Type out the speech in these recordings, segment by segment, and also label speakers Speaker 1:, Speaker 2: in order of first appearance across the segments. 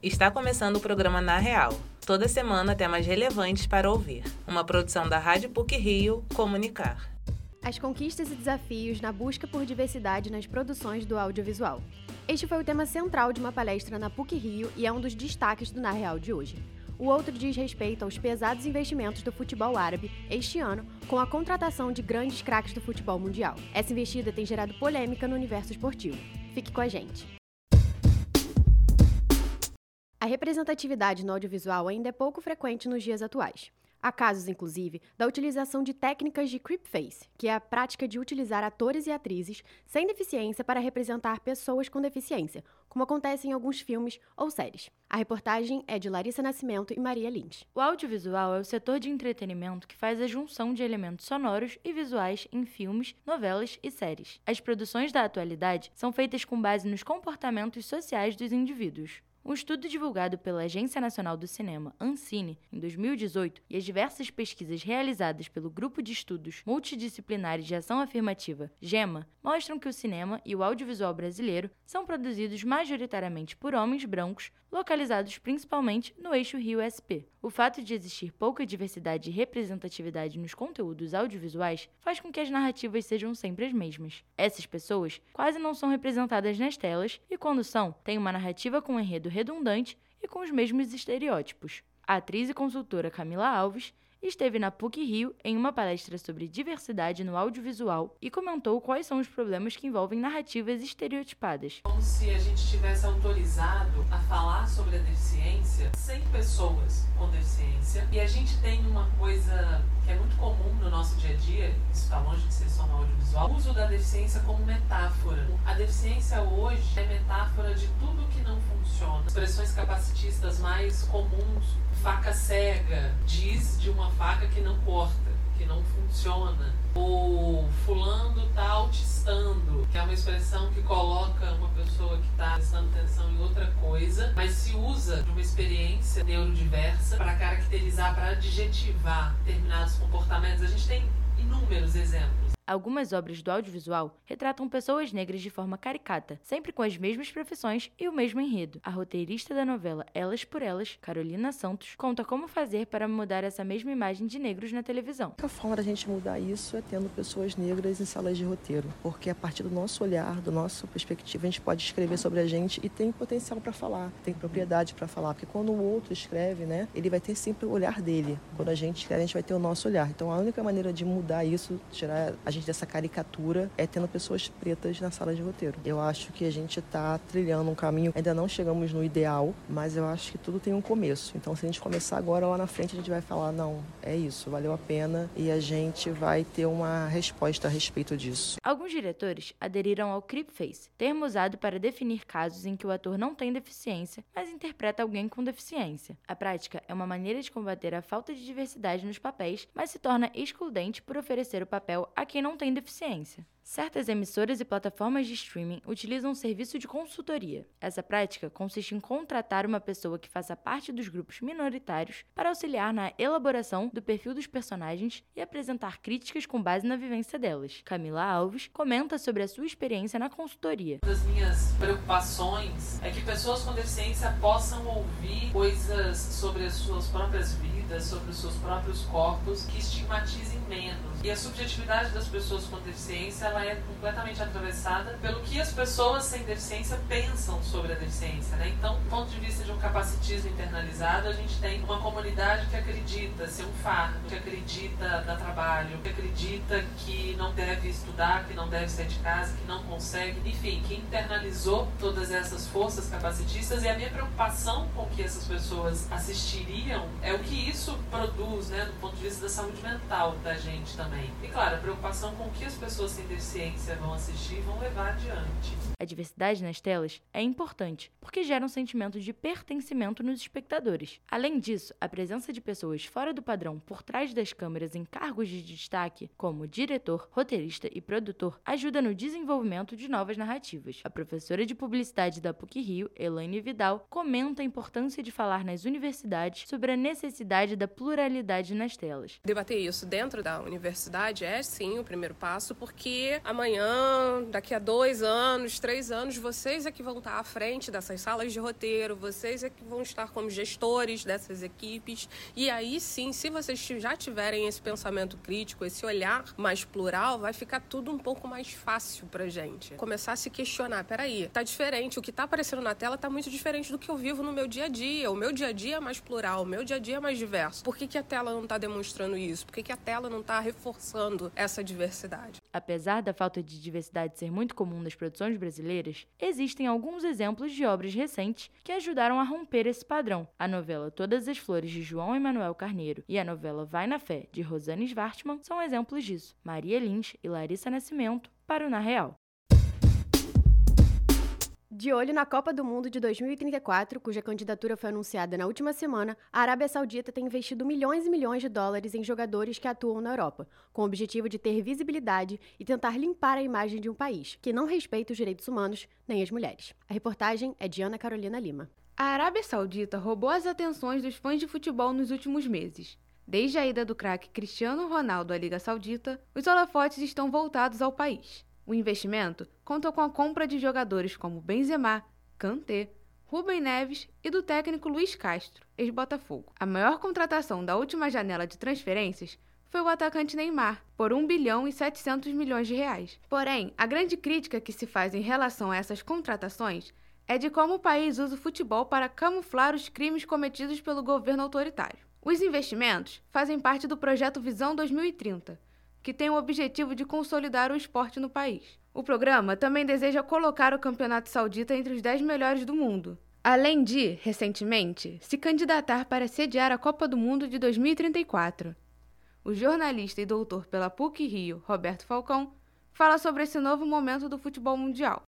Speaker 1: Está começando o programa Na Real. Toda semana temas relevantes para ouvir. Uma produção da Rádio PUC Rio Comunicar.
Speaker 2: As conquistas e desafios na busca por diversidade nas produções do audiovisual. Este foi o tema central de uma palestra na PUC Rio e é um dos destaques do Na Real de hoje. O outro diz respeito aos pesados investimentos do futebol árabe este ano, com a contratação de grandes craques do futebol mundial. Essa investida tem gerado polêmica no universo esportivo. Fique com a gente. Representatividade no audiovisual ainda é pouco frequente nos dias atuais. Há casos, inclusive, da utilização de técnicas de creepface, que é a prática de utilizar atores e atrizes sem deficiência para representar pessoas com deficiência, como acontece em alguns filmes ou séries. A reportagem é de Larissa Nascimento e Maria Lins.
Speaker 3: O audiovisual é o setor de entretenimento que faz a junção de elementos sonoros e visuais em filmes, novelas e séries. As produções da atualidade são feitas com base nos comportamentos sociais dos indivíduos. Um estudo divulgado pela Agência Nacional do Cinema, Ancine, em 2018, e as diversas pesquisas realizadas pelo Grupo de Estudos Multidisciplinares de Ação Afirmativa, GEMA, mostram que o cinema e o audiovisual brasileiro são produzidos majoritariamente por homens brancos, localizados principalmente no eixo Rio-SP. O fato de existir pouca diversidade e representatividade nos conteúdos audiovisuais faz com que as narrativas sejam sempre as mesmas. Essas pessoas quase não são representadas nas telas e, quando são, têm uma narrativa com um enredo redundante e com os mesmos estereótipos. A atriz e consultora Camila Alves esteve na PUC Rio em uma palestra sobre diversidade no audiovisual e comentou quais são os problemas que envolvem narrativas estereotipadas.
Speaker 4: Como se a gente tivesse autorizado a falar sobre a deficiência sem pessoas com deficiência. E a gente tem uma coisa que é muito comum no nosso dia a dia, isso está longe de ser só no audiovisual, o uso da deficiência como metáfora. A deficiência hoje é metáfora de tudo que não funciona. Expressões capacitistas mais comuns faca cega, diz de uma faca que não corta, que não funciona. O fulano tá autistando, que é uma expressão que coloca uma pessoa que está prestando atenção em outra coisa, mas se usa de uma experiência neurodiversa para caracterizar, para adjetivar determinados comportamentos. A gente tem inúmeros exemplos.
Speaker 3: Algumas obras do audiovisual retratam pessoas negras de forma caricata, sempre com as mesmas profissões e o mesmo enredo. A roteirista da novela Elas por Elas, Carolina Santos, conta como fazer para mudar essa mesma imagem de negros na televisão.
Speaker 5: A forma da gente mudar isso é tendo pessoas negras em salas de roteiro, porque a partir do nosso olhar, do nosso perspectiva, a gente pode escrever sobre a gente e tem potencial para falar, tem propriedade para falar, porque quando o outro escreve, né, ele vai ter sempre o olhar dele. Quando a gente escreve, a gente vai ter o nosso olhar. Então a única maneira de mudar isso, tirar a gente gente dessa caricatura é tendo pessoas pretas na sala de roteiro. Eu acho que a gente está trilhando um caminho, ainda não chegamos no ideal, mas eu acho que tudo tem um começo. Então, se a gente começar agora, lá na frente, a gente vai falar: não, é isso, valeu a pena e a gente vai ter uma resposta a respeito disso.
Speaker 3: Alguns diretores aderiram ao creepface, termo usado para definir casos em que o ator não tem deficiência, mas interpreta alguém com deficiência. A prática é uma maneira de combater a falta de diversidade nos papéis, mas se torna excludente por oferecer o papel a quem não não tem deficiência. Certas emissoras e plataformas de streaming utilizam um serviço de consultoria. Essa prática consiste em contratar uma pessoa que faça parte dos grupos minoritários para auxiliar na elaboração do perfil dos personagens e apresentar críticas com base na vivência delas. Camila Alves comenta sobre a sua experiência na consultoria.
Speaker 4: Uma das minhas preocupações é que pessoas com deficiência possam ouvir coisas sobre as suas próprias vidas, sobre os seus próprios corpos, que estigmatizem menos. E a subjetividade das pessoas com deficiência ela é completamente atravessada pelo que as pessoas sem deficiência pensam sobre a deficiência. Né? Então, do ponto de vista de um capacitismo internalizado, a gente tem uma comunidade que acredita ser um fardo, que acredita dar trabalho, que acredita que não deve estudar, que não deve sair de casa, que não consegue, enfim, que internalizou todas essas forças capacitistas. E a minha preocupação com que essas pessoas assistiriam é o que isso produz, né, do ponto de vista da saúde mental da gente também. E claro, a preocupação com que as pessoas sem deficiência ciência vão assistir e vão levar adiante.
Speaker 3: A diversidade nas telas é importante, porque gera um sentimento de pertencimento nos espectadores. Além disso, a presença de pessoas fora do padrão por trás das câmeras em cargos de destaque, como diretor, roteirista e produtor, ajuda no desenvolvimento de novas narrativas. A professora de publicidade da PUC Rio, Elaine Vidal, comenta a importância de falar nas universidades sobre a necessidade da pluralidade nas telas.
Speaker 6: Debater isso dentro da universidade é sim o primeiro passo, porque amanhã, daqui a dois anos, três anos, vocês é que vão estar à frente dessas salas de roteiro, vocês é que vão estar como gestores dessas equipes. E aí sim, se vocês já tiverem esse pensamento crítico, esse olhar mais plural, vai ficar tudo um pouco mais fácil pra gente. Começar a se questionar, peraí, tá diferente, o que tá aparecendo na tela tá muito diferente do que eu vivo no meu dia a dia. O meu dia a dia é mais plural, o meu dia a dia é mais diverso. Por que, que a tela não tá demonstrando isso? Por que, que a tela não tá reforçando essa diversidade?
Speaker 3: Apesar da falta de diversidade ser muito comum nas produções brasileiras, existem alguns exemplos de obras recentes que ajudaram a romper esse padrão. A novela Todas as Flores de João Emanuel Carneiro e a novela Vai na Fé de Rosane Svartman são exemplos disso. Maria Lins e Larissa Nascimento para o Na Real.
Speaker 2: De olho na Copa do Mundo de 2034, cuja candidatura foi anunciada na última semana, a Arábia Saudita tem investido milhões e milhões de dólares em jogadores que atuam na Europa, com o objetivo de ter visibilidade e tentar limpar a imagem de um país que não respeita os direitos humanos nem as mulheres. A reportagem é de Ana Carolina Lima.
Speaker 7: A Arábia Saudita roubou as atenções dos fãs de futebol nos últimos meses. Desde a ida do craque Cristiano Ronaldo à Liga Saudita, os holofotes estão voltados ao país. O investimento conta com a compra de jogadores como Benzema, Kanté, Rubem Neves e do técnico Luiz Castro, ex-Botafogo. A maior contratação da última janela de transferências foi o atacante Neymar, por 1 bilhão e 700 milhões de reais. Porém, a grande crítica que se faz em relação a essas contratações é de como o país usa o futebol para camuflar os crimes cometidos pelo governo autoritário. Os investimentos fazem parte do projeto Visão 2030, que tem o objetivo de consolidar o esporte no país. O programa também deseja colocar o Campeonato Saudita entre os 10 melhores do mundo, além de, recentemente, se candidatar para sediar a Copa do Mundo de 2034. O jornalista e doutor pela PUC Rio, Roberto Falcão, fala sobre esse novo momento do futebol mundial.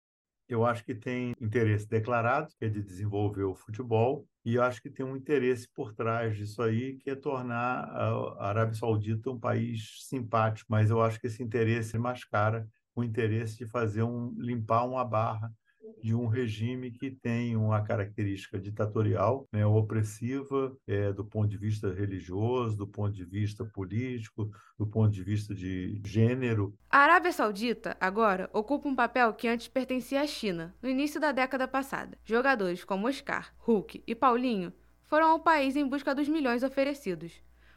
Speaker 8: Eu acho que tem interesse declarado, que é de desenvolver o futebol, e eu acho que tem um interesse por trás disso aí, que é tornar a Arábia Saudita um país simpático. Mas eu acho que esse interesse mascara o interesse de fazer um limpar uma barra de um regime que tem uma característica ditatorial, né, opressiva, é, do ponto de vista religioso, do ponto de vista político, do ponto de vista de gênero.
Speaker 7: A Arábia Saudita, agora, ocupa um papel que antes pertencia à China, no início da década passada. Jogadores como Oscar, Hulk e Paulinho foram ao país em busca dos milhões oferecidos.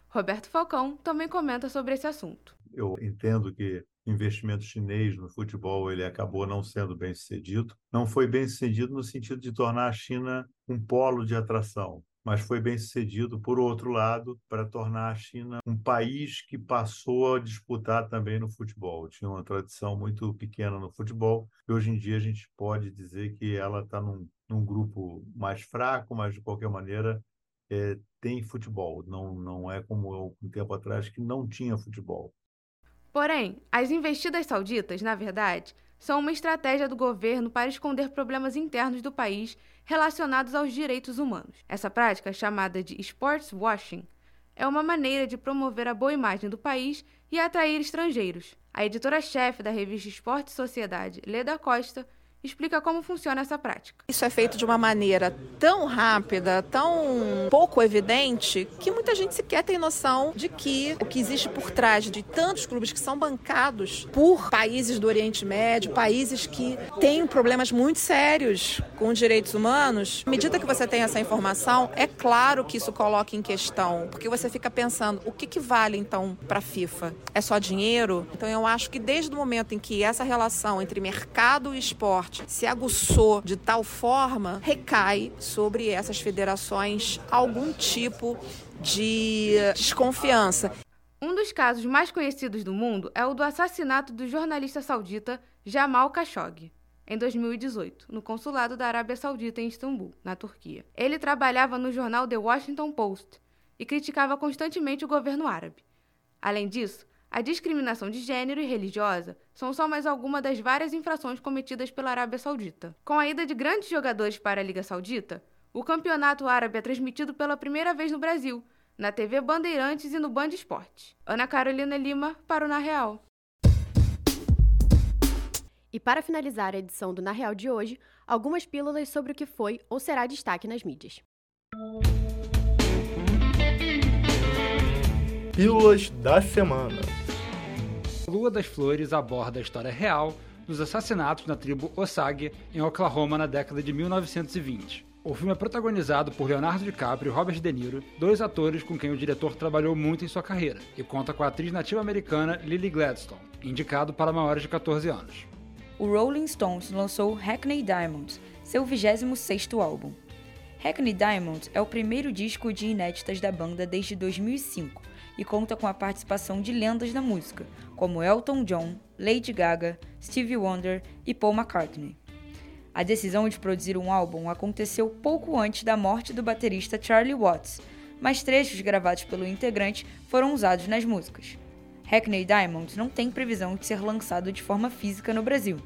Speaker 7: Roberto Falcão também comenta sobre esse assunto.
Speaker 8: Eu entendo que investimento chinês no futebol ele acabou não sendo bem sucedido. Não foi bem sucedido no sentido de tornar a China um polo de atração, mas foi bem sucedido, por outro lado, para tornar a China um país que passou a disputar também no futebol. Tinha uma tradição muito pequena no futebol, e hoje em dia a gente pode dizer que ela está num, num grupo mais fraco, mas de qualquer maneira é, tem futebol. Não, não é como um tempo atrás que não tinha futebol.
Speaker 7: Porém, as investidas sauditas, na verdade, são uma estratégia do governo para esconder problemas internos do país relacionados aos direitos humanos. Essa prática, chamada de sports washing, é uma maneira de promover a boa imagem do país e atrair estrangeiros. A editora-chefe da revista Esporte e Sociedade, Leda Costa, explica como funciona essa prática.
Speaker 9: Isso é feito de uma maneira tão rápida, tão pouco evidente, que muita gente sequer tem noção de que o que existe por trás de tantos clubes que são bancados por países do Oriente Médio, países que têm problemas muito sérios com direitos humanos. À medida que você tem essa informação, é claro que isso coloca em questão, porque você fica pensando, o que, que vale então para a FIFA? É só dinheiro? Então eu acho que desde o momento em que essa relação entre mercado e esporte se aguçou de tal forma, recai sobre essas federações algum tipo de desconfiança.
Speaker 7: Um dos casos mais conhecidos do mundo é o do assassinato do jornalista saudita Jamal Khashoggi, em 2018, no consulado da Arábia Saudita em Istambul, na Turquia. Ele trabalhava no jornal The Washington Post e criticava constantemente o governo árabe. Além disso, a discriminação de gênero e religiosa são só mais alguma das várias infrações cometidas pela Arábia Saudita. Com a ida de grandes jogadores para a Liga Saudita, o campeonato árabe é transmitido pela primeira vez no Brasil, na TV Bandeirantes e no Band Esporte. Ana Carolina Lima para o Na Real.
Speaker 2: E para finalizar a edição do Na Real de hoje, algumas pílulas sobre o que foi ou será destaque nas mídias.
Speaker 10: Pílulas da semana.
Speaker 11: Lua das Flores aborda a história real
Speaker 10: dos assassinatos na tribo Osage, em Oklahoma, na década de 1920. O filme é protagonizado por Leonardo DiCaprio e Robert De Niro, dois atores com quem o diretor trabalhou muito em sua carreira, e conta com a atriz nativa americana Lily Gladstone, indicado para maiores de 14 anos.
Speaker 12: O Rolling Stones lançou Hackney Diamonds, seu 26º álbum. Hackney Diamonds é o primeiro disco de inéditas da banda desde 2005 e conta com a participação de lendas da música, como Elton John, Lady Gaga, Stevie Wonder e Paul McCartney. A decisão de produzir um álbum aconteceu pouco antes da morte do baterista Charlie Watts, mas trechos gravados pelo integrante foram usados nas músicas. Hackney Diamonds não tem previsão de ser lançado de forma física no Brasil,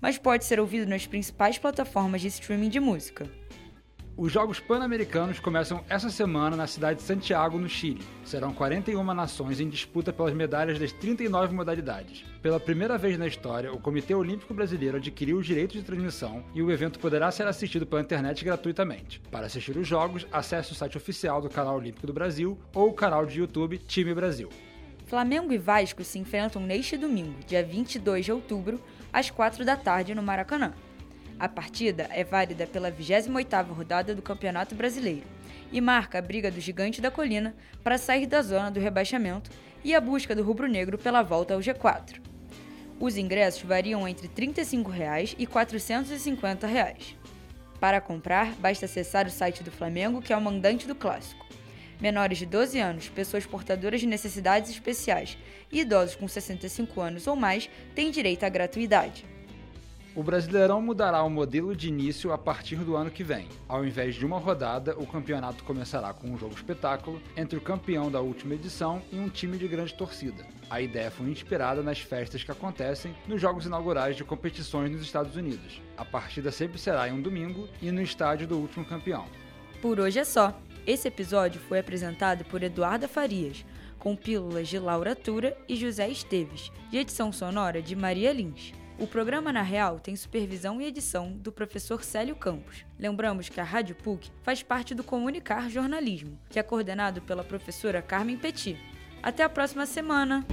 Speaker 12: mas pode ser ouvido nas principais plataformas de streaming de música.
Speaker 10: Os Jogos Pan-Americanos começam essa semana na cidade de Santiago, no Chile. Serão 41 nações em disputa pelas medalhas das 39 modalidades. Pela primeira vez na história, o Comitê Olímpico Brasileiro adquiriu os direitos de transmissão e o evento poderá ser assistido pela internet gratuitamente. Para assistir os jogos, acesse o site oficial do Canal Olímpico do Brasil ou o canal de YouTube Time Brasil.
Speaker 12: Flamengo e Vasco se enfrentam neste domingo, dia 22 de outubro, às 4 da tarde no Maracanã. A partida é válida pela 28ª rodada do Campeonato Brasileiro e marca a briga do Gigante da Colina para sair da zona do rebaixamento e a busca do rubro-negro pela volta ao G4. Os ingressos variam entre 35 reais e 450 reais. Para comprar, basta acessar o site do Flamengo, que é o mandante do clássico. Menores de 12 anos, pessoas portadoras de necessidades especiais e idosos com 65 anos ou mais têm direito à gratuidade.
Speaker 10: O Brasileirão mudará o modelo de início a partir do ano que vem. Ao invés de uma rodada, o campeonato começará com um jogo espetáculo entre o campeão da última edição e um time de grande torcida. A ideia foi inspirada nas festas que acontecem nos jogos inaugurais de competições nos Estados Unidos. A partida sempre será em um domingo e no estádio do último campeão.
Speaker 12: Por hoje é só. Esse episódio foi apresentado por Eduarda Farias, com pílulas de Laura Tura e José Esteves, de edição sonora de Maria Lins. O programa Na Real tem supervisão e edição do professor Célio Campos. Lembramos que a Rádio PUC faz parte do Comunicar Jornalismo, que é coordenado pela professora Carmen Petit. Até a próxima semana!